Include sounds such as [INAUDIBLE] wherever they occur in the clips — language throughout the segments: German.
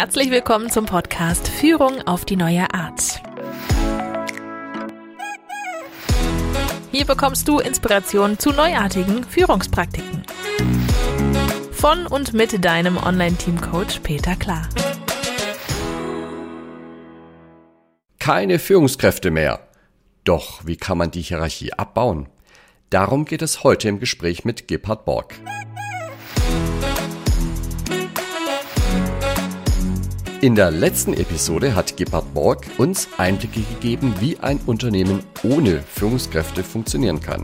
Herzlich willkommen zum Podcast Führung auf die neue Art. Hier bekommst du Inspiration zu neuartigen Führungspraktiken. Von und mit deinem Online-Team-Coach Peter Klar. Keine Führungskräfte mehr. Doch wie kann man die Hierarchie abbauen? Darum geht es heute im Gespräch mit Gebhard Borg. In der letzten Episode hat Gebhard Borg uns Einblicke gegeben, wie ein Unternehmen ohne Führungskräfte funktionieren kann.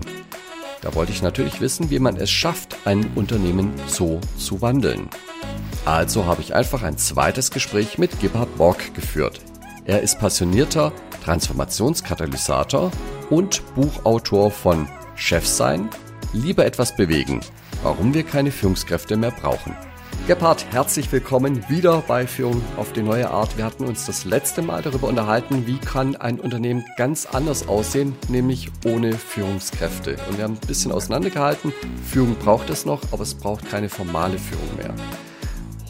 Da wollte ich natürlich wissen, wie man es schafft, ein Unternehmen so zu wandeln. Also habe ich einfach ein zweites Gespräch mit Gebhard Borg geführt. Er ist passionierter Transformationskatalysator und Buchautor von Chef sein, lieber etwas bewegen, warum wir keine Führungskräfte mehr brauchen. Gebhard, herzlich willkommen wieder bei Führung auf die neue Art. Wir hatten uns das letzte Mal darüber unterhalten, wie kann ein Unternehmen ganz anders aussehen, nämlich ohne Führungskräfte. Und wir haben ein bisschen auseinandergehalten. Führung braucht es noch, aber es braucht keine formale Führung mehr.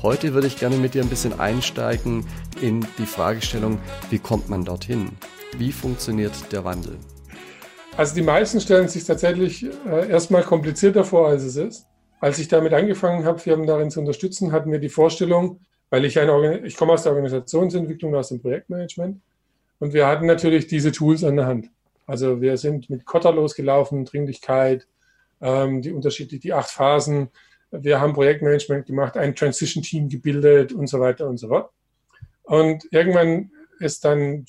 Heute würde ich gerne mit dir ein bisschen einsteigen in die Fragestellung, wie kommt man dorthin? Wie funktioniert der Wandel? Also die meisten stellen sich tatsächlich äh, erstmal komplizierter vor, als es ist. Als ich damit angefangen habe, Firmen darin zu unterstützen, hatten wir die Vorstellung, weil ich eine, ich komme aus der Organisationsentwicklung, aus dem Projektmanagement, und wir hatten natürlich diese Tools an der Hand. Also wir sind mit Kotter losgelaufen, Dringlichkeit, ähm, die unterschiedlich, die acht Phasen. Wir haben Projektmanagement gemacht, ein Transition-Team gebildet und so weiter und so fort. Und irgendwann ist dann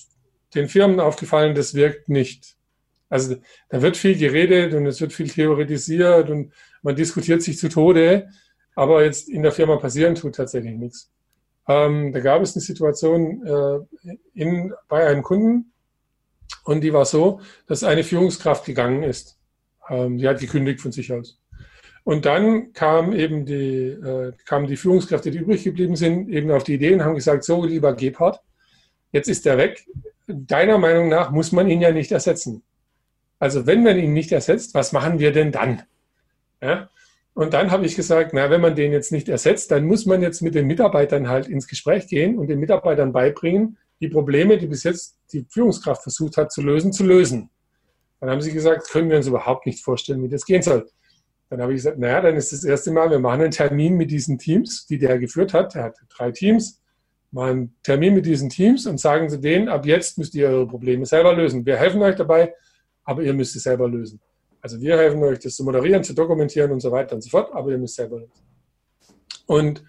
den Firmen aufgefallen, das wirkt nicht. Also da wird viel geredet und es wird viel theoretisiert und man diskutiert sich zu Tode, aber jetzt in der Firma passieren tut tatsächlich nichts. Ähm, da gab es eine Situation äh, in, bei einem Kunden und die war so, dass eine Führungskraft gegangen ist. Ähm, die hat gekündigt von sich aus. Und dann kam eben die, äh, kamen die Führungskräfte, die übrig geblieben sind, eben auf die Idee und haben gesagt, so lieber Gebhardt, jetzt ist er weg. Deiner Meinung nach muss man ihn ja nicht ersetzen. Also wenn man ihn nicht ersetzt, was machen wir denn dann? Ja? Und dann habe ich gesagt, na, wenn man den jetzt nicht ersetzt, dann muss man jetzt mit den Mitarbeitern halt ins Gespräch gehen und den Mitarbeitern beibringen, die Probleme, die bis jetzt die Führungskraft versucht hat zu lösen, zu lösen. Dann haben sie gesagt, können wir uns überhaupt nicht vorstellen, wie das gehen soll. Dann habe ich gesagt, naja, dann ist das erste Mal, wir machen einen Termin mit diesen Teams, die der geführt hat. Er hatte drei Teams. Machen einen Termin mit diesen Teams und sagen zu denen, ab jetzt müsst ihr eure Probleme selber lösen. Wir helfen euch dabei, aber ihr müsst es selber lösen. Also wir helfen euch, das zu moderieren, zu dokumentieren und so weiter und so fort, aber ihr müsst selber lösen. Und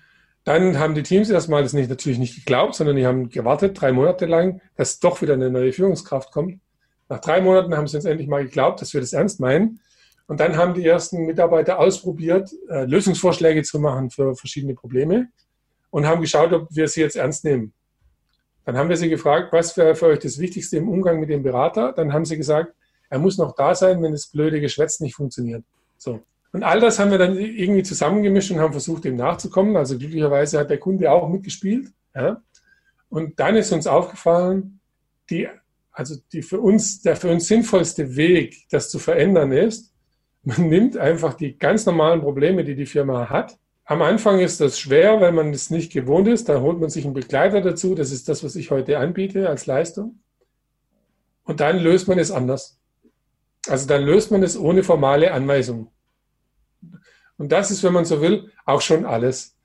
dann haben die Teams erstmal das nicht, natürlich nicht geglaubt, sondern die haben gewartet, drei Monate lang, dass doch wieder eine neue Führungskraft kommt. Nach drei Monaten haben sie uns endlich mal geglaubt, dass wir das ernst meinen. Und dann haben die ersten Mitarbeiter ausprobiert, äh, Lösungsvorschläge zu machen für verschiedene Probleme und haben geschaut, ob wir sie jetzt ernst nehmen. Dann haben wir sie gefragt, was wäre für euch das Wichtigste im Umgang mit dem Berater? Dann haben sie gesagt, er muss noch da sein, wenn das blöde Geschwätz nicht funktioniert. So. Und all das haben wir dann irgendwie zusammengemischt und haben versucht, dem nachzukommen. Also glücklicherweise hat der Kunde auch mitgespielt. Ja. Und dann ist uns aufgefallen, die, also die für uns, der für uns sinnvollste Weg, das zu verändern ist, man nimmt einfach die ganz normalen Probleme, die die Firma hat. Am Anfang ist das schwer, weil man es nicht gewohnt ist. Da holt man sich einen Begleiter dazu. Das ist das, was ich heute anbiete als Leistung. Und dann löst man es anders. Also dann löst man es ohne formale Anweisung. Und das ist, wenn man so will, auch schon alles.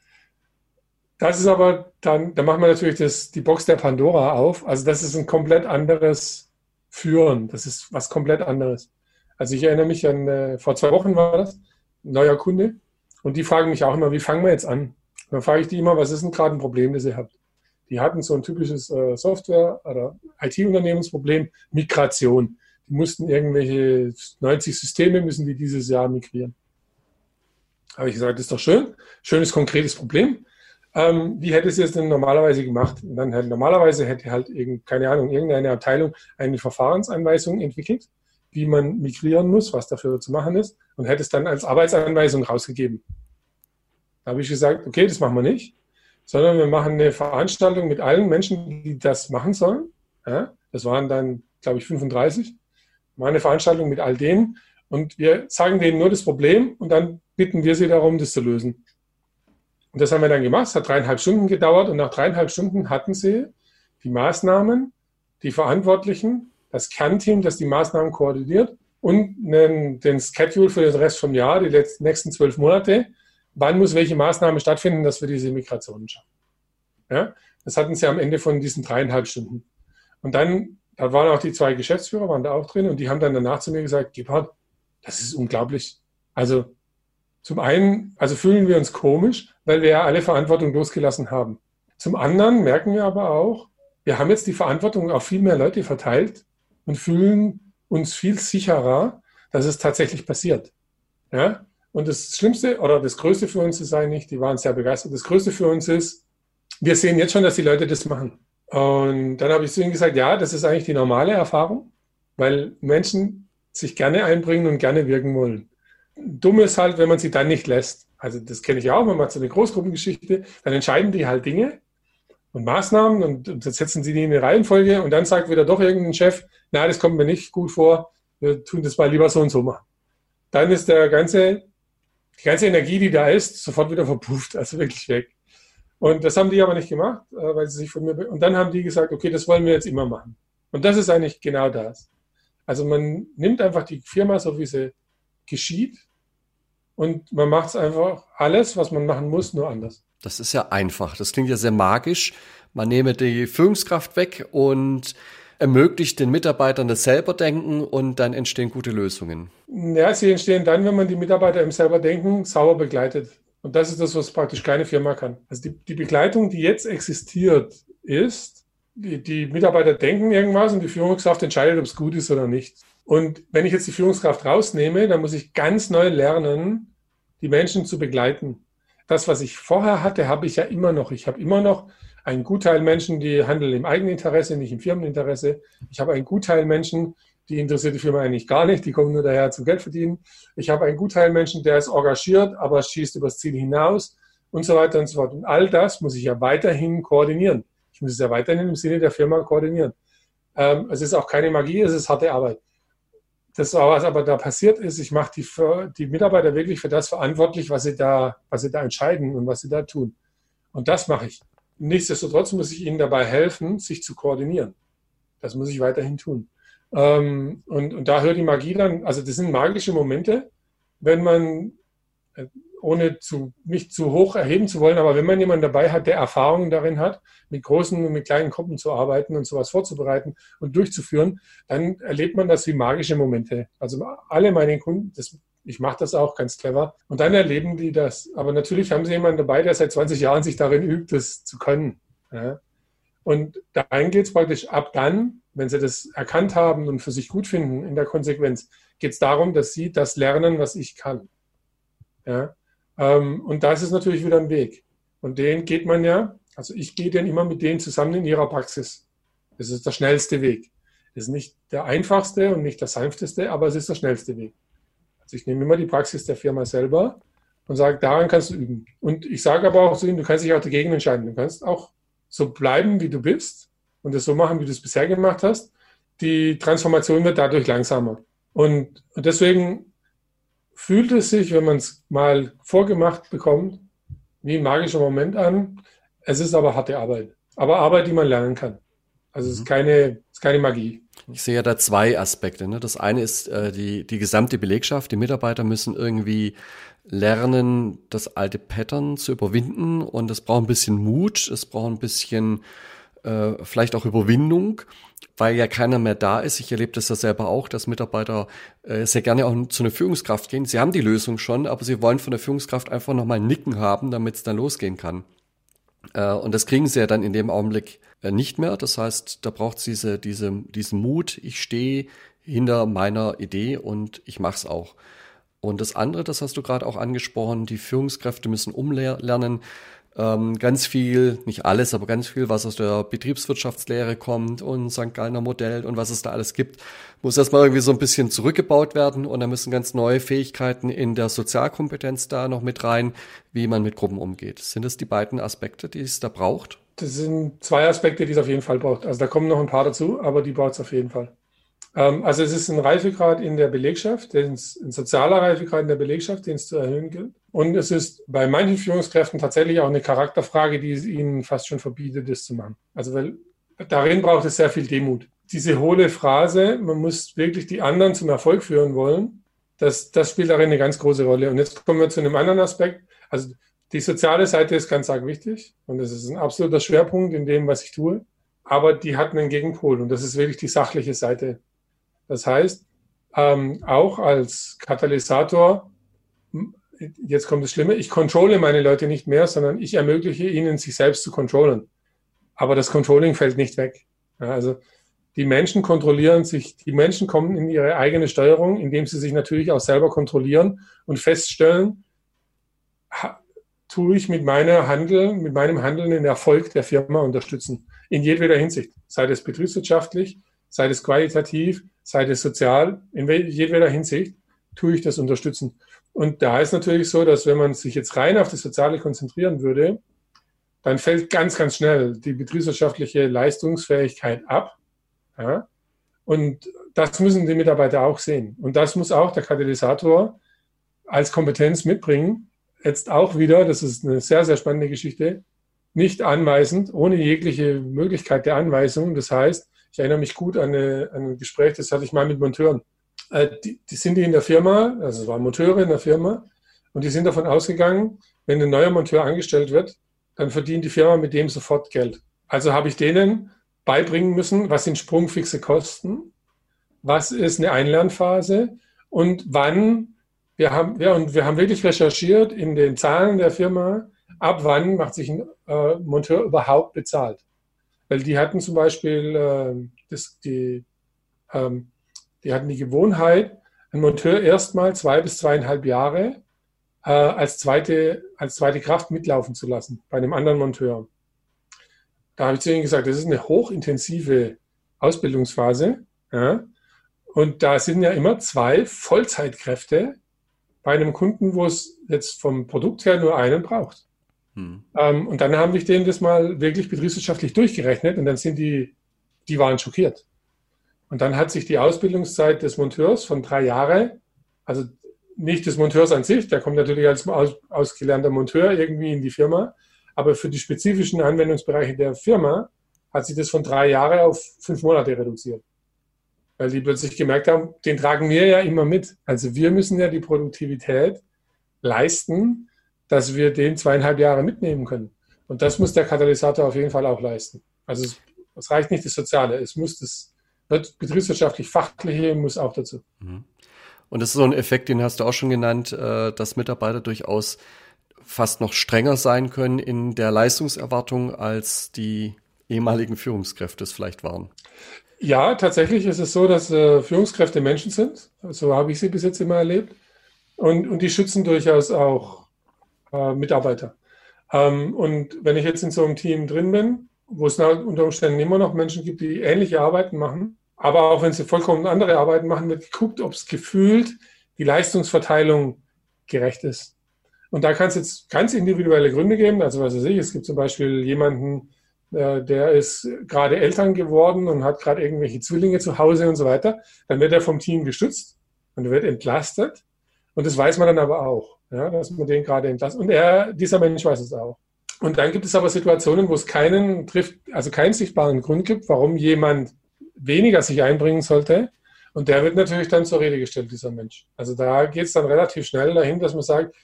Das ist aber dann, da machen wir natürlich das, die Box der Pandora auf. Also das ist ein komplett anderes Führen. Das ist was komplett anderes. Also ich erinnere mich an, äh, vor zwei Wochen war das, ein neuer Kunde. Und die fragen mich auch immer, wie fangen wir jetzt an? Und dann frage ich die immer, was ist denn gerade ein Problem, das ihr habt? Die hatten so ein typisches äh, Software- oder IT-Unternehmensproblem, Migration die mussten irgendwelche 90 Systeme müssen die dieses Jahr migrieren. Habe ich gesagt, das ist doch schön, schönes konkretes Problem. Ähm, wie hätte es jetzt denn normalerweise gemacht? Und dann hätte, normalerweise hätte halt irgend, keine Ahnung, irgendeine Abteilung eine Verfahrensanweisung entwickelt, wie man migrieren muss, was dafür zu machen ist, und hätte es dann als Arbeitsanweisung rausgegeben. Da habe ich gesagt, okay, das machen wir nicht, sondern wir machen eine Veranstaltung mit allen Menschen, die das machen sollen. Ja, das waren dann, glaube ich, 35 meine Veranstaltung mit all denen und wir zeigen denen nur das Problem und dann bitten wir sie darum, das zu lösen. Und das haben wir dann gemacht. Es hat dreieinhalb Stunden gedauert und nach dreieinhalb Stunden hatten sie die Maßnahmen, die Verantwortlichen, das Kernteam, das die Maßnahmen koordiniert und einen, den Schedule für den Rest vom Jahr, die letzten, nächsten zwölf Monate. Wann muss welche Maßnahme stattfinden, dass wir diese Migrationen schaffen? Ja, das hatten sie am Ende von diesen dreieinhalb Stunden. Und dann, da waren auch die zwei Geschäftsführer, waren da auch drin und die haben dann danach zu mir gesagt, Gebhard, das ist unglaublich. Also zum einen, also fühlen wir uns komisch, weil wir ja alle Verantwortung losgelassen haben. Zum anderen merken wir aber auch, wir haben jetzt die Verantwortung auf viel mehr Leute verteilt und fühlen uns viel sicherer, dass es tatsächlich passiert. Ja? Und das Schlimmste oder das Größte für uns ist eigentlich, die waren sehr begeistert, das Größte für uns ist, wir sehen jetzt schon, dass die Leute das machen. Und dann habe ich zu ihnen gesagt, ja, das ist eigentlich die normale Erfahrung, weil Menschen sich gerne einbringen und gerne wirken wollen. Dumm ist halt, wenn man sie dann nicht lässt. Also das kenne ich auch, man macht so eine Großgruppengeschichte, dann entscheiden die halt Dinge und Maßnahmen und, und dann setzen sie die in eine Reihenfolge und dann sagt wieder doch irgendein Chef, na, das kommt mir nicht gut vor, wir tun das mal lieber so und so machen. Dann ist der ganze, die ganze Energie, die da ist, sofort wieder verpufft, also wirklich weg. Und das haben die aber nicht gemacht, äh, weil sie sich von mir, und dann haben die gesagt, okay, das wollen wir jetzt immer machen. Und das ist eigentlich genau das. Also man nimmt einfach die Firma so, wie sie geschieht und man macht es einfach alles, was man machen muss, nur anders. Das ist ja einfach. Das klingt ja sehr magisch. Man nehme die Führungskraft weg und ermöglicht den Mitarbeitern das selber denken und dann entstehen gute Lösungen. Ja, sie entstehen dann, wenn man die Mitarbeiter im selber denken sauber begleitet. Und das ist das, was praktisch keine Firma kann. Also die, die Begleitung, die jetzt existiert, ist, die, die Mitarbeiter denken irgendwas und die Führungskraft entscheidet, ob es gut ist oder nicht. Und wenn ich jetzt die Führungskraft rausnehme, dann muss ich ganz neu lernen, die Menschen zu begleiten. Das, was ich vorher hatte, habe ich ja immer noch. Ich habe immer noch einen Gutteil Menschen, die handeln im Eigeninteresse, nicht im Firmeninteresse. Ich habe einen Gutteil Menschen, die interessiert die Firma eigentlich gar nicht, die kommen nur daher zum Geld verdienen. Ich habe einen Gutteil Menschen, der ist engagiert, aber schießt übers Ziel hinaus und so weiter und so fort. Und all das muss ich ja weiterhin koordinieren. Ich muss es ja weiterhin im Sinne der Firma koordinieren. Ähm, es ist auch keine Magie, es ist harte Arbeit das, was aber da passiert ist, ich mache die, die Mitarbeiter wirklich für das verantwortlich, was sie, da, was sie da entscheiden und was sie da tun. Und das mache ich. Nichtsdestotrotz muss ich ihnen dabei helfen, sich zu koordinieren. Das muss ich weiterhin tun. Ähm, und, und da hört die Magie dann, also das sind magische Momente, wenn man äh, ohne zu, nicht zu hoch erheben zu wollen, aber wenn man jemanden dabei hat, der Erfahrungen darin hat, mit großen und mit kleinen Gruppen zu arbeiten und sowas vorzubereiten und durchzuführen, dann erlebt man das wie magische Momente. Also alle meine Kunden, das, ich mache das auch ganz clever, und dann erleben die das. Aber natürlich haben sie jemanden dabei, der seit 20 Jahren sich darin übt, das zu können. Ja. Und dahin geht es praktisch ab dann, wenn sie das erkannt haben und für sich gut finden in der Konsequenz, geht es darum, dass sie das lernen, was ich kann. Ja. Ähm, und das ist natürlich wieder ein Weg. Und den geht man ja, also ich gehe dann immer mit denen zusammen in ihrer Praxis. Das ist der schnellste Weg. Das ist nicht der einfachste und nicht der sanfteste, aber es ist der schnellste Weg. Also ich nehme immer die Praxis der Firma selber und sage, daran kannst du üben. Und ich sage aber auch zu ihnen, du kannst dich auch dagegen entscheiden. Du kannst auch so bleiben, wie du bist und das so machen, wie du es bisher gemacht hast. Die Transformation wird dadurch langsamer. Und deswegen fühlt es sich, wenn man es mal vorgemacht bekommt, wie ein magischer Moment an. Es ist aber harte Arbeit. Aber Arbeit, die man lernen kann. Also es ist mhm. keine, ist keine Magie. Ich sehe ja da zwei Aspekte. Ne? Das eine ist äh, die, die gesamte Belegschaft. Die Mitarbeiter müssen irgendwie lernen, das alte Pattern zu überwinden. Und es braucht ein bisschen Mut, es braucht ein bisschen äh, vielleicht auch Überwindung weil ja keiner mehr da ist. Ich erlebe das ja selber auch, dass Mitarbeiter äh, sehr gerne auch zu einer Führungskraft gehen. Sie haben die Lösung schon, aber sie wollen von der Führungskraft einfach nochmal ein Nicken haben, damit es dann losgehen kann. Äh, und das kriegen sie ja dann in dem Augenblick äh, nicht mehr. Das heißt, da braucht es diese, diese, diesen Mut, ich stehe hinter meiner Idee und ich mache es auch. Und das andere, das hast du gerade auch angesprochen, die Führungskräfte müssen umlernen, ähm, ganz viel, nicht alles, aber ganz viel, was aus der Betriebswirtschaftslehre kommt und St. Gallner Modell und was es da alles gibt, muss erstmal irgendwie so ein bisschen zurückgebaut werden und da müssen ganz neue Fähigkeiten in der Sozialkompetenz da noch mit rein, wie man mit Gruppen umgeht. Sind das die beiden Aspekte, die es da braucht? Das sind zwei Aspekte, die es auf jeden Fall braucht. Also da kommen noch ein paar dazu, aber die braucht es auf jeden Fall. Ähm, also es ist ein Reifegrad in der Belegschaft, ein sozialer Reifegrad in der Belegschaft, den es zu erhöhen gilt. Und es ist bei manchen Führungskräften tatsächlich auch eine Charakterfrage, die es ihnen fast schon verbietet, das zu machen. Also weil darin braucht es sehr viel Demut. Diese hohle Phrase, man muss wirklich die anderen zum Erfolg führen wollen, das, das spielt darin eine ganz große Rolle. Und jetzt kommen wir zu einem anderen Aspekt. Also die soziale Seite ist ganz arg wichtig und das ist ein absoluter Schwerpunkt in dem, was ich tue. Aber die hat einen Gegenpol und das ist wirklich die sachliche Seite. Das heißt, ähm, auch als Katalysator, jetzt kommt das Schlimme, ich controle meine Leute nicht mehr, sondern ich ermögliche ihnen, sich selbst zu controllen. Aber das Controlling fällt nicht weg. Ja, also die Menschen kontrollieren sich, die Menschen kommen in ihre eigene Steuerung, indem sie sich natürlich auch selber kontrollieren und feststellen, tue ich mit meiner Handel, mit meinem Handeln den Erfolg der Firma unterstützen. In jedweder Hinsicht. Sei es betriebswirtschaftlich, sei es qualitativ, sei es sozial, in jedweder Hinsicht tue ich das unterstützen. Und da ist natürlich so, dass wenn man sich jetzt rein auf das Soziale konzentrieren würde, dann fällt ganz, ganz schnell die betriebswirtschaftliche Leistungsfähigkeit ab. Ja? Und das müssen die Mitarbeiter auch sehen. Und das muss auch der Katalysator als Kompetenz mitbringen, jetzt auch wieder, das ist eine sehr, sehr spannende Geschichte, nicht anweisend, ohne jegliche Möglichkeit der Anweisung. Das heißt, ich erinnere mich gut an, eine, an ein Gespräch, das hatte ich mal mit Monteuren. Äh, die, die sind die in der Firma, also es waren Monteure in der Firma, und die sind davon ausgegangen, wenn ein neuer Monteur angestellt wird, dann verdient die Firma mit dem sofort Geld. Also habe ich denen beibringen müssen, was sind sprungfixe Kosten, was ist eine Einlernphase und wann wir haben, ja, und wir haben wirklich recherchiert in den Zahlen der Firma, ab wann macht sich ein äh, Monteur überhaupt bezahlt. Weil die hatten zum Beispiel äh, das, die, ähm, die hatten die Gewohnheit, einen Monteur erstmal zwei bis zweieinhalb Jahre äh, als, zweite, als zweite Kraft mitlaufen zu lassen bei einem anderen Monteur. Da habe ich zu ihnen gesagt, das ist eine hochintensive Ausbildungsphase. Ja? Und da sind ja immer zwei Vollzeitkräfte bei einem Kunden, wo es jetzt vom Produkt her nur einen braucht. Hm. Ähm, und dann haben wir denen das mal wirklich betriebswirtschaftlich durchgerechnet und dann sind die, die waren schockiert. Und dann hat sich die Ausbildungszeit des Monteurs von drei Jahren, also nicht des Monteurs an sich, der kommt natürlich als aus, ausgelernter Monteur irgendwie in die Firma, aber für die spezifischen Anwendungsbereiche der Firma hat sich das von drei Jahren auf fünf Monate reduziert weil die plötzlich gemerkt haben, den tragen wir ja immer mit. Also wir müssen ja die Produktivität leisten, dass wir den zweieinhalb Jahre mitnehmen können. Und das muss der Katalysator auf jeden Fall auch leisten. Also es, es reicht nicht das Soziale, es muss das betriebswirtschaftlich Fachliche muss auch dazu. Mhm. Und das ist so ein Effekt, den hast du auch schon genannt, äh, dass Mitarbeiter durchaus fast noch strenger sein können in der Leistungserwartung, als die ehemaligen Führungskräfte es vielleicht waren. Ja, tatsächlich ist es so, dass äh, Führungskräfte Menschen sind. So habe ich sie bis jetzt immer erlebt. Und, und die schützen durchaus auch äh, Mitarbeiter. Ähm, und wenn ich jetzt in so einem Team drin bin, wo es unter Umständen immer noch Menschen gibt, die ähnliche Arbeiten machen, aber auch wenn sie vollkommen andere Arbeiten machen, wird geguckt, ob es gefühlt die Leistungsverteilung gerecht ist. Und da kann es jetzt ganz individuelle Gründe geben. Also was weiß ich, es gibt zum Beispiel jemanden, äh, der ist gerade Eltern geworden und hat gerade irgendwelche Zwillinge zu Hause und so weiter, dann wird er vom Team gestützt und wird entlastet. Und das weiß man dann aber auch, ja, dass man den gerade entlastet. Und er, dieser Mensch weiß es auch. Und dann gibt es aber Situationen, wo es keinen trifft, also keinen sichtbaren Grund gibt, warum jemand weniger sich einbringen sollte. Und der wird natürlich dann zur Rede gestellt, dieser Mensch. Also da geht es dann relativ schnell dahin, dass man sagt,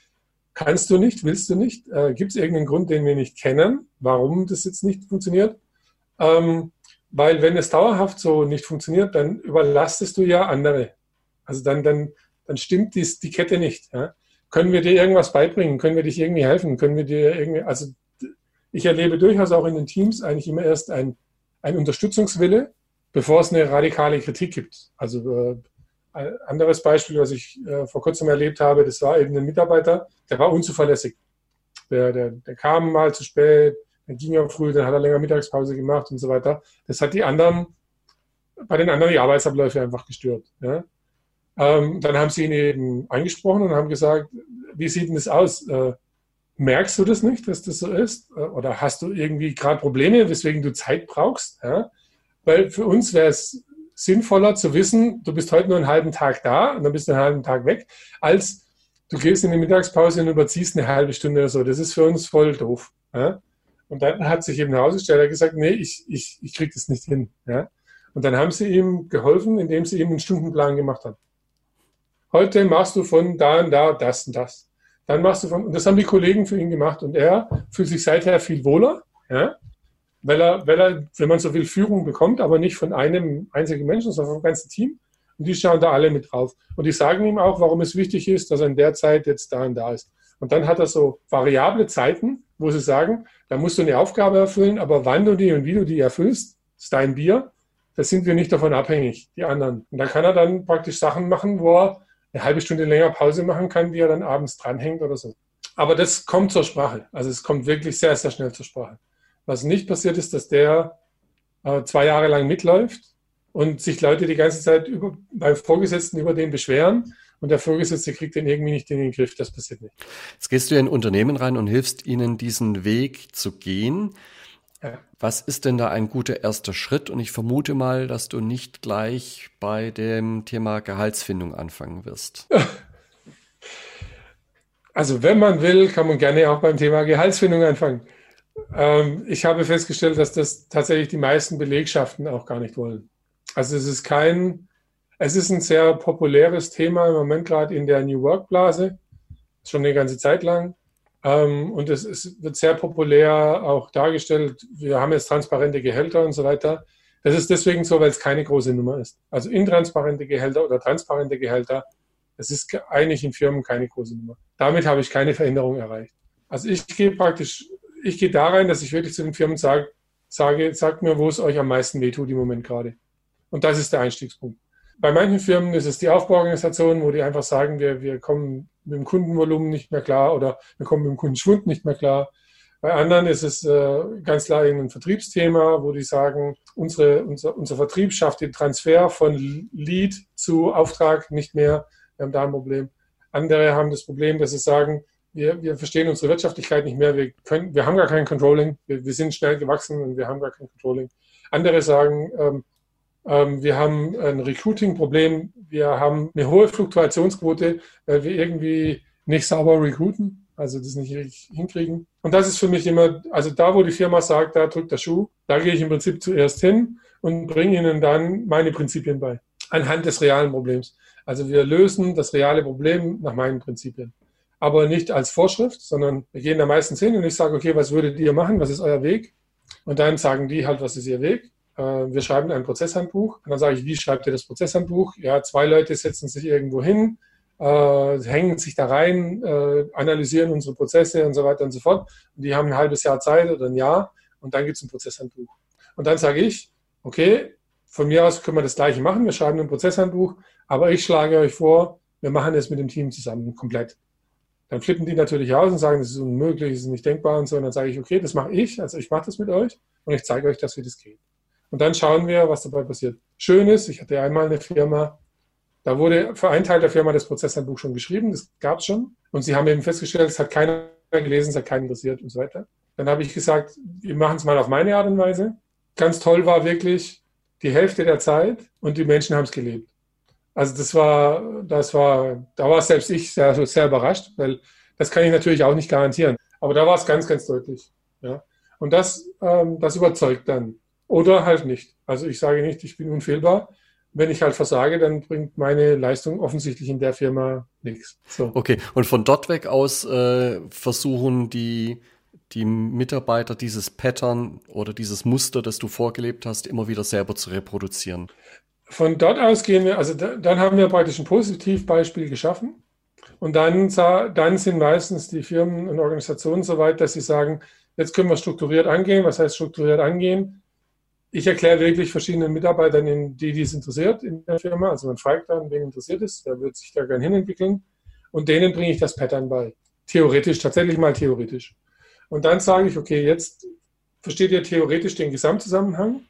Kannst du nicht, willst du nicht? Äh, Gibt es irgendeinen Grund, den wir nicht kennen, warum das jetzt nicht funktioniert? Ähm, weil wenn es dauerhaft so nicht funktioniert, dann überlastest du ja andere. Also dann, dann, dann stimmt dies, die Kette nicht. Ja? Können wir dir irgendwas beibringen? Können wir dich irgendwie helfen? Können wir dir irgendwie, also ich erlebe durchaus auch in den Teams eigentlich immer erst ein, ein Unterstützungswille, bevor es eine radikale Kritik gibt. Also äh, ein anderes Beispiel, was ich äh, vor kurzem erlebt habe, das war eben ein Mitarbeiter, der war unzuverlässig. Der, der, der kam mal zu spät, dann ging er früh, dann hat er länger Mittagspause gemacht und so weiter. Das hat die anderen, bei den anderen die Arbeitsabläufe einfach gestört. Ja? Ähm, dann haben sie ihn eben angesprochen und haben gesagt, wie sieht denn das aus? Äh, merkst du das nicht, dass das so ist? Äh, oder hast du irgendwie gerade Probleme, weswegen du Zeit brauchst? Ja? Weil für uns wäre es sinnvoller zu wissen, du bist heute nur einen halben Tag da und dann bist du einen halben Tag weg, als du gehst in die Mittagspause und überziehst eine halbe Stunde oder so. Das ist für uns voll doof. Ja? Und dann hat sich eben herausgestellt, er hat gesagt, nee, ich, ich, ich kriege das nicht hin. Ja? Und dann haben sie ihm geholfen, indem sie ihm einen Stundenplan gemacht haben. Heute machst du von da und da das und das. Dann machst du von, und das haben die Kollegen für ihn gemacht und er fühlt sich seither viel wohler, ja? weil er, weil er, wenn man so viel Führung bekommt, aber nicht von einem einzigen Menschen, sondern vom ganzen Team. Und die schauen da alle mit drauf. Und die sagen ihm auch, warum es wichtig ist, dass er in der Zeit jetzt da und da ist. Und dann hat er so variable Zeiten, wo sie sagen, da musst du eine Aufgabe erfüllen, aber wann du die und wie du die erfüllst, ist dein Bier. Da sind wir nicht davon abhängig, die anderen. Und da kann er dann praktisch Sachen machen, wo er eine halbe Stunde länger Pause machen kann, die er dann abends dranhängt oder so. Aber das kommt zur Sprache. Also es kommt wirklich sehr, sehr schnell zur Sprache. Was nicht passiert ist, dass der äh, zwei Jahre lang mitläuft und sich Leute die ganze Zeit über, beim Vorgesetzten über den beschweren und der Vorgesetzte kriegt den irgendwie nicht in den Griff. Das passiert nicht. Jetzt gehst du in ein Unternehmen rein und hilfst ihnen, diesen Weg zu gehen. Ja. Was ist denn da ein guter erster Schritt? Und ich vermute mal, dass du nicht gleich bei dem Thema Gehaltsfindung anfangen wirst. [LAUGHS] Also wenn man will, kann man gerne auch beim Thema Gehaltsfindung anfangen. Ähm, ich habe festgestellt, dass das tatsächlich die meisten Belegschaften auch gar nicht wollen. Also es ist kein, es ist ein sehr populäres Thema im Moment gerade in der New Work Blase, schon eine ganze Zeit lang. Ähm, und es, es, wird sehr populär auch dargestellt. Wir haben jetzt transparente Gehälter und so weiter. Das ist deswegen so, weil es keine große Nummer ist. Also intransparente Gehälter oder transparente Gehälter, das ist eigentlich in Firmen keine große Nummer. Damit habe ich keine Veränderung erreicht. Also ich gehe praktisch, ich gehe da rein, dass ich wirklich zu den Firmen sage, sage, sagt mir, wo es euch am meisten wehtut im Moment gerade. Und das ist der Einstiegspunkt. Bei manchen Firmen ist es die Aufbauorganisation, wo die einfach sagen, wir, wir kommen mit dem Kundenvolumen nicht mehr klar oder wir kommen mit dem Kundenschwund nicht mehr klar. Bei anderen ist es äh, ganz klar ein Vertriebsthema, wo die sagen, unsere, unser, unser Vertrieb schafft den Transfer von Lead zu Auftrag nicht mehr. Wir haben da ein Problem. Andere haben das Problem, dass sie sagen, wir, wir verstehen unsere Wirtschaftlichkeit nicht mehr, wir, können, wir haben gar kein Controlling, wir, wir sind schnell gewachsen und wir haben gar kein Controlling. Andere sagen, ähm, wir haben ein Recruiting-Problem. Wir haben eine hohe Fluktuationsquote, weil wir irgendwie nicht sauber recruiten, also das nicht hinkriegen. Und das ist für mich immer, also da, wo die Firma sagt, da drückt der Schuh, da gehe ich im Prinzip zuerst hin und bringe ihnen dann meine Prinzipien bei, anhand des realen Problems. Also wir lösen das reale Problem nach meinen Prinzipien. Aber nicht als Vorschrift, sondern wir gehen da meistens hin und ich sage, okay, was würdet ihr machen? Was ist euer Weg? Und dann sagen die halt, was ist ihr Weg? Äh, wir schreiben ein Prozesshandbuch. Und dann sage ich, wie schreibt ihr das Prozesshandbuch? Ja, zwei Leute setzen sich irgendwo hin, äh, hängen sich da rein, äh, analysieren unsere Prozesse und so weiter und so fort. Und die haben ein halbes Jahr Zeit oder ein Jahr und dann gibt es ein Prozesshandbuch. Und dann sage ich, okay, von mir aus können wir das gleiche machen, wir schreiben ein Prozesshandbuch, aber ich schlage euch vor, wir machen es mit dem Team zusammen, komplett. Dann flippen die natürlich aus und sagen, das ist unmöglich, das ist nicht denkbar und so. Und dann sage ich, okay, das mache ich, also ich mache das mit euch und ich zeige euch, dass wie das geht. Und dann schauen wir, was dabei passiert. Schön ist, ich hatte einmal eine Firma, da wurde für einen Teil der Firma das Prozesshandbuch schon geschrieben, das gab es schon. Und sie haben eben festgestellt, es hat keiner gelesen, es hat keinen interessiert und so weiter. Dann habe ich gesagt, wir machen es mal auf meine Art und Weise. Ganz toll war wirklich die Hälfte der Zeit und die Menschen haben es gelebt. Also das war, das war, da war selbst ich sehr, sehr überrascht, weil das kann ich natürlich auch nicht garantieren. Aber da war es ganz, ganz deutlich. Ja. Und das, ähm, das überzeugt dann. Oder halt nicht. Also ich sage nicht, ich bin unfehlbar. Wenn ich halt versage, dann bringt meine Leistung offensichtlich in der Firma nichts. So. Okay, und von dort weg aus äh, versuchen die, die Mitarbeiter dieses Pattern oder dieses Muster, das du vorgelebt hast, immer wieder selber zu reproduzieren. Von dort aus gehen wir, also da, dann haben wir praktisch ein Positivbeispiel geschaffen. Und dann, dann sind meistens die Firmen und Organisationen so weit, dass sie sagen, jetzt können wir strukturiert angehen. Was heißt strukturiert angehen? Ich erkläre wirklich verschiedenen Mitarbeitern, die dies interessiert in der Firma, also man fragt dann, wen interessiert ist, der wird sich da gerne hinentwickeln und denen bringe ich das Pattern bei. Theoretisch, tatsächlich mal theoretisch. Und dann sage ich, okay, jetzt versteht ihr theoretisch den Gesamtzusammenhang,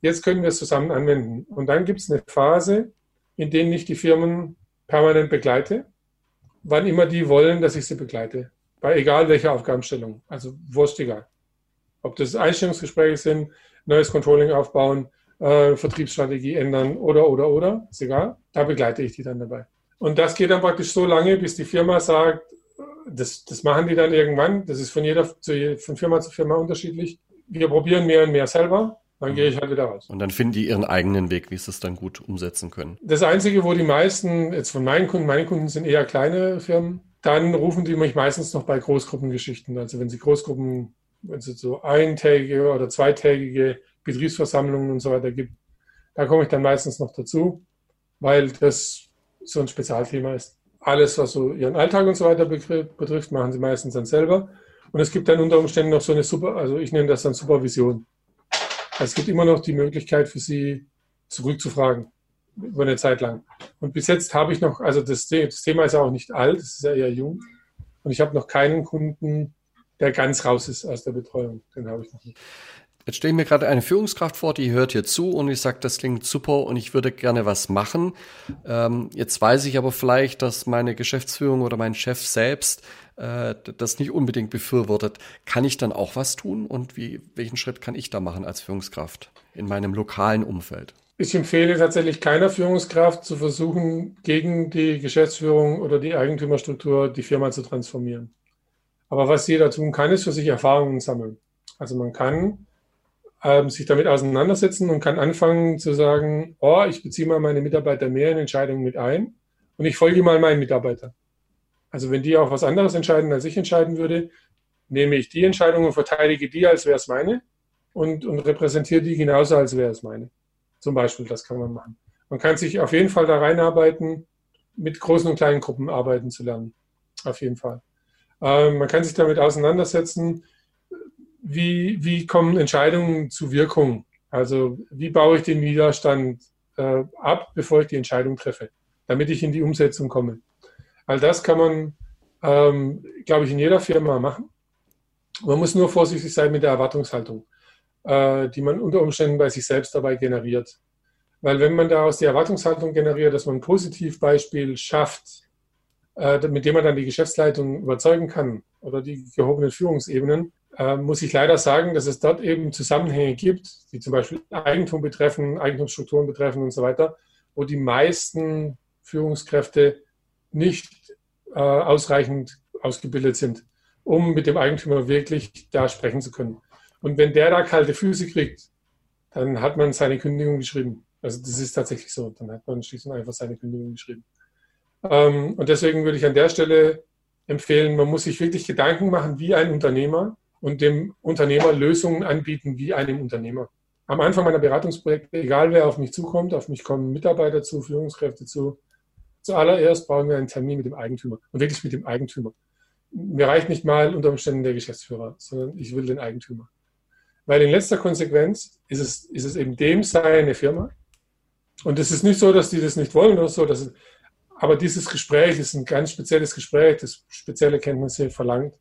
jetzt können wir es zusammen anwenden. Und dann gibt es eine Phase, in der ich die Firmen permanent begleite, wann immer die wollen, dass ich sie begleite. Bei egal welcher Aufgabenstellung. Also wurscht egal. Ob das Einstellungsgespräche sind, neues Controlling aufbauen, äh, Vertriebsstrategie ändern oder, oder, oder, ist egal. Da begleite ich die dann dabei. Und das geht dann praktisch so lange, bis die Firma sagt, das, das machen die dann irgendwann, das ist von jeder, von Firma zu Firma unterschiedlich. Wir probieren mehr und mehr selber, dann gehe ich halt wieder raus. Und dann finden die ihren eigenen Weg, wie sie es dann gut umsetzen können. Das Einzige, wo die meisten, jetzt von meinen Kunden, meine Kunden sind eher kleine Firmen, dann rufen die mich meistens noch bei Großgruppengeschichten. Also wenn sie Großgruppen, wenn es so eintägige oder zweitägige Betriebsversammlungen und so weiter gibt, da komme ich dann meistens noch dazu, weil das so ein Spezialthema ist. Alles, was so ihren Alltag und so weiter betrifft, machen sie meistens dann selber. Und es gibt dann unter Umständen noch so eine Super, also ich nenne das dann Supervision. Also es gibt immer noch die Möglichkeit für sie zurückzufragen über eine Zeit lang. Und bis jetzt habe ich noch, also das, das Thema ist ja auch nicht alt, es ist ja eher jung. Und ich habe noch keinen Kunden, der ganz raus ist aus der Betreuung. Den habe ich noch nicht. Jetzt stelle ich mir gerade eine Führungskraft vor, die hört hier zu und ich sage, das klingt super und ich würde gerne was machen. Ähm, jetzt weiß ich aber vielleicht, dass meine Geschäftsführung oder mein Chef selbst äh, das nicht unbedingt befürwortet. Kann ich dann auch was tun und wie, welchen Schritt kann ich da machen als Führungskraft in meinem lokalen Umfeld? Ich empfehle tatsächlich keiner Führungskraft zu versuchen, gegen die Geschäftsführung oder die Eigentümerstruktur die Firma zu transformieren. Aber was jeder tun kann, ist für sich Erfahrungen sammeln. Also man kann ähm, sich damit auseinandersetzen und kann anfangen zu sagen, oh, ich beziehe mal meine Mitarbeiter mehr in Entscheidungen mit ein und ich folge mal meinen Mitarbeitern. Also wenn die auch was anderes entscheiden, als ich entscheiden würde, nehme ich die Entscheidung und verteidige die, als wäre es meine und, und repräsentiere die genauso, als wäre es meine. Zum Beispiel, das kann man machen. Man kann sich auf jeden Fall da reinarbeiten, mit großen und kleinen Gruppen arbeiten zu lernen. Auf jeden Fall. Ähm, man kann sich damit auseinandersetzen, wie, wie kommen Entscheidungen zu Wirkung? Also wie baue ich den Widerstand äh, ab, bevor ich die Entscheidung treffe, damit ich in die Umsetzung komme. All das kann man, ähm, glaube ich, in jeder Firma machen. Man muss nur vorsichtig sein mit der Erwartungshaltung, äh, die man unter Umständen bei sich selbst dabei generiert. Weil wenn man daraus die Erwartungshaltung generiert, dass man ein Positivbeispiel schafft, mit dem man dann die Geschäftsleitung überzeugen kann oder die gehobenen Führungsebenen, äh, muss ich leider sagen, dass es dort eben Zusammenhänge gibt, die zum Beispiel Eigentum betreffen, Eigentumsstrukturen betreffen und so weiter, wo die meisten Führungskräfte nicht äh, ausreichend ausgebildet sind, um mit dem Eigentümer wirklich da sprechen zu können. Und wenn der da kalte Füße kriegt, dann hat man seine Kündigung geschrieben. Also das ist tatsächlich so. Dann hat man schließlich einfach seine Kündigung geschrieben. Ähm, und deswegen würde ich an der Stelle empfehlen, man muss sich wirklich Gedanken machen wie ein Unternehmer und dem Unternehmer Lösungen anbieten wie einem Unternehmer. Am Anfang meiner Beratungsprojekte, egal wer auf mich zukommt, auf mich kommen Mitarbeiter zu, Führungskräfte zu, zuallererst brauchen wir einen Termin mit dem Eigentümer und wirklich mit dem Eigentümer. Mir reicht nicht mal unter Umständen der Geschäftsführer, sondern ich will den Eigentümer. Weil in letzter Konsequenz ist es, ist es eben dem seine Firma. Und es ist nicht so, dass die das nicht wollen oder so. Dass, aber dieses Gespräch ist ein ganz spezielles Gespräch, das spezielle Kenntnisse verlangt.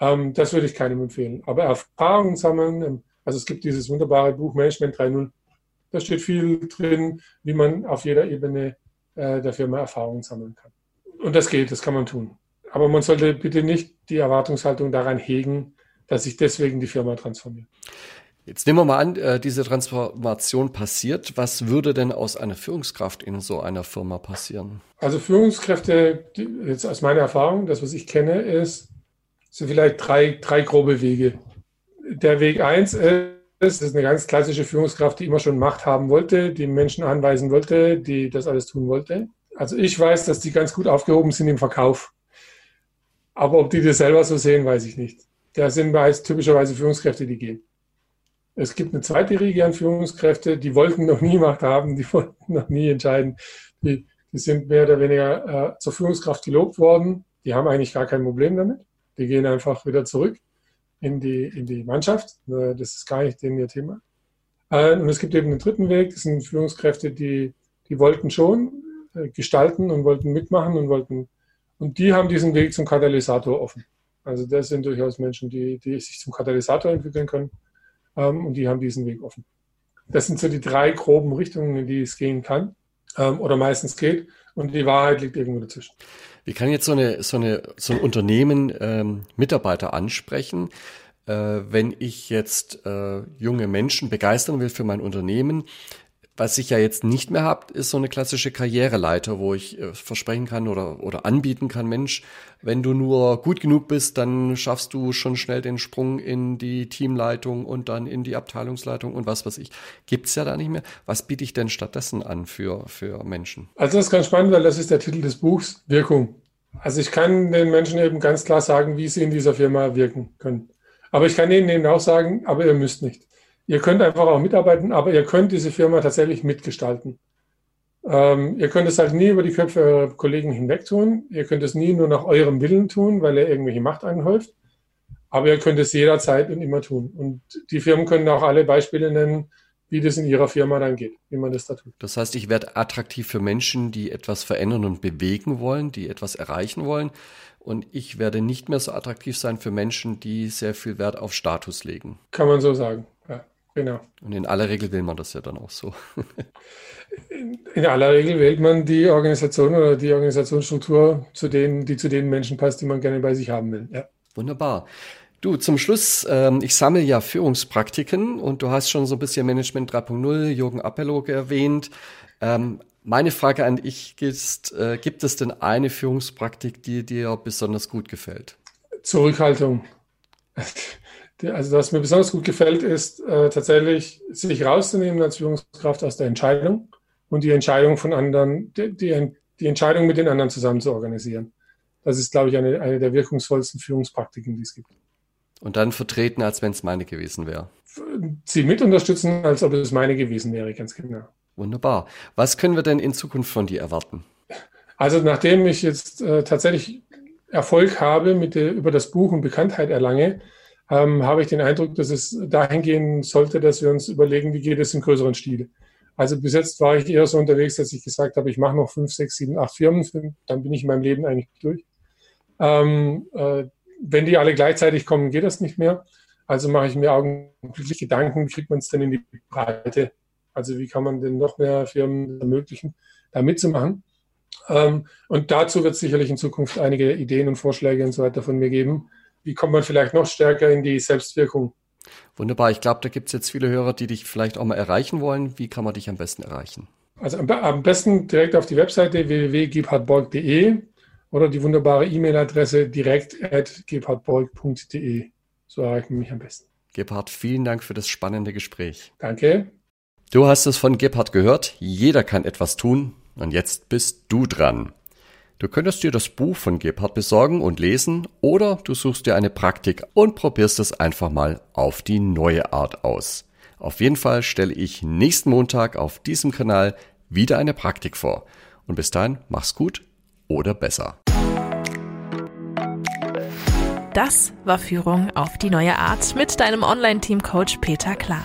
Ähm, das würde ich keinem empfehlen. Aber Erfahrungen sammeln, ähm, also es gibt dieses wunderbare Buch Management 3.0. Da steht viel drin, wie man auf jeder Ebene äh, der Firma Erfahrungen sammeln kann. Und das geht, das kann man tun. Aber man sollte bitte nicht die Erwartungshaltung daran hegen, dass sich deswegen die Firma transformiert. Jetzt nehmen wir mal an, äh, diese Transformation passiert. Was würde denn aus einer Führungskraft in so einer Firma passieren? Also Führungskräfte, jetzt aus meiner Erfahrung, das, was ich kenne, ist, sind vielleicht drei, drei grobe Wege. Der Weg eins ist, das ist eine ganz klassische Führungskraft, die immer schon Macht haben wollte, die Menschen anweisen wollte, die das alles tun wollte. Also ich weiß, dass die ganz gut aufgehoben sind im Verkauf. Aber ob die das selber so sehen, weiß ich nicht. Da sind meist typischerweise Führungskräfte, die gehen. Es gibt eine zweite Riege an Führungskräfte, die wollten noch nie Macht haben, die [LAUGHS] wollten noch nie entscheiden. Die, die sind mehr oder weniger äh, zur Führungskraft gelobt worden. Die haben eigentlich gar kein Problem damit. Die gehen einfach wieder zurück in die, in die Mannschaft. Äh, das ist gar nicht denen ihr Thema. Äh, und es gibt eben einen dritten Weg. Das sind Führungskräfte, die, die wollten schon äh, gestalten und wollten mitmachen und wollten, und die haben diesen Weg zum Katalysator offen. Also das sind durchaus Menschen, die, die sich zum Katalysator entwickeln können. Ähm, und die haben diesen Weg offen. Das sind so die drei groben Richtungen, in die es gehen kann ähm, oder meistens geht. Und die Wahrheit liegt irgendwo dazwischen. Wie kann jetzt so, eine, so, eine, so ein Unternehmen ähm, Mitarbeiter ansprechen? äh, wenn ich jetzt äh, junge Menschen begeistern will für mein Unternehmen, was ich ja jetzt nicht mehr habe, ist so eine klassische Karriereleiter, wo ich äh, versprechen kann oder, oder anbieten kann, Mensch, wenn du nur gut genug bist, dann schaffst du schon schnell den Sprung in die Teamleitung und dann in die Abteilungsleitung und was weiß ich. Gibt's ja da nicht mehr. Was biete ich denn stattdessen an für, für Menschen? Also das ist ganz spannend, weil das ist der Titel des Buchs, Wirkung. Also ich kann den Menschen eben ganz klar sagen, wie sie in dieser Firma wirken können. Aber ich kann ihnen eben auch sagen, aber ihr müsst nicht. Ihr könnt einfach auch mitarbeiten, aber ihr könnt diese Firma tatsächlich mitgestalten. Ähm, ihr könnt es halt nie über die Köpfe eurer Kollegen hinweg tun. Ihr könnt es nie nur nach eurem Willen tun, weil ihr irgendwelche Macht anhäuft. Aber ihr könnt es jederzeit und immer tun. Und die Firmen können auch alle Beispiele nennen, wie das in ihrer Firma dann geht, wie man das da tut. Das heißt, ich werde attraktiv für Menschen, die etwas verändern und bewegen wollen, die etwas erreichen wollen. Und ich werde nicht mehr so attraktiv sein für Menschen, die sehr viel Wert auf Status legen. Kann man so sagen. Genau. Und in aller Regel will man das ja dann auch so. in aller Regel wählt man die Organisation oder die Organisationsstruktur, zu denen, die zu den Menschen passt, die man gerne bei sich haben will. Ja. Wunderbar. Du, zum Schluss, ähm, ich sammle ja Führungspraktiken und du hast schon so ein bisschen Management 3.0, Jürgen Appello erwähnt. Ähm, meine Frage an dich ist, äh, gibt es denn eine Führungspraktik, die dir besonders gut gefällt? Zurückhaltung also was mir besonders gut gefällt, ist äh, tatsächlich, sich rauszunehmen als Führungskraft aus der Entscheidung und die Entscheidung von anderen, die, die, die Entscheidung mit den anderen zusammen zu organisieren. Das ist, glaube ich, eine, eine der wirkungsvollsten Führungspraktiken, die es gibt. Und dann vertreten, als wenn es meine gewesen wäre. Sie mit unterstützen, als ob es meine gewesen wäre, ganz genau. Wunderbar. Was können wir denn in Zukunft von dir erwarten? Also nachdem ich jetzt äh, tatsächlich Erfolg habe mit der, über das Buch und Bekanntheit erlange, ähm, habe ich den Eindruck, dass es dahin gehen sollte, dass wir uns überlegen, wie geht es im größeren Stil. Also bis jetzt war ich eher so unterwegs, dass ich gesagt habe, ich mache noch fünf, sechs, sieben, acht Firmen, dann bin ich in meinem Leben eigentlich durch. Ähm, äh, wenn die alle gleichzeitig kommen, geht das nicht mehr. Also mache ich mir augenblicklich Gedanken, wie kriegt man es denn in die Breite? Also wie kann man denn noch mehr Firmen ermöglichen, da mitzumachen? Ähm, und dazu wird es sicherlich in Zukunft einige Ideen und Vorschläge und so weiter von mir geben wie kommt man vielleicht noch stärker in die Selbstwirkung? Wunderbar. Ich glaube, da gibt es jetzt viele Hörer, die dich vielleicht auch mal erreichen wollen. Wie kann man dich am besten erreichen? Also am, am besten direkt auf die Webseite www.gebhardborg.de oder die wunderbare E-Mail-Adresse direkt.gebhardborg.de. So erreichen wir mich am besten. Gebhard, vielen Dank für das spannende Gespräch. Danke. Du hast es von Gebhard gehört. Jeder kann etwas tun. Und jetzt bist du dran. Du könntest dir das Buch von Gebhardt besorgen und lesen oder du suchst dir eine Praktik und probierst es einfach mal auf die neue Art aus. Auf jeden Fall stelle ich nächsten Montag auf diesem Kanal wieder eine Praktik vor. Und bis dahin, mach's gut oder besser. Das war Führung auf die neue Art mit deinem Online-Team-Coach Peter Klar.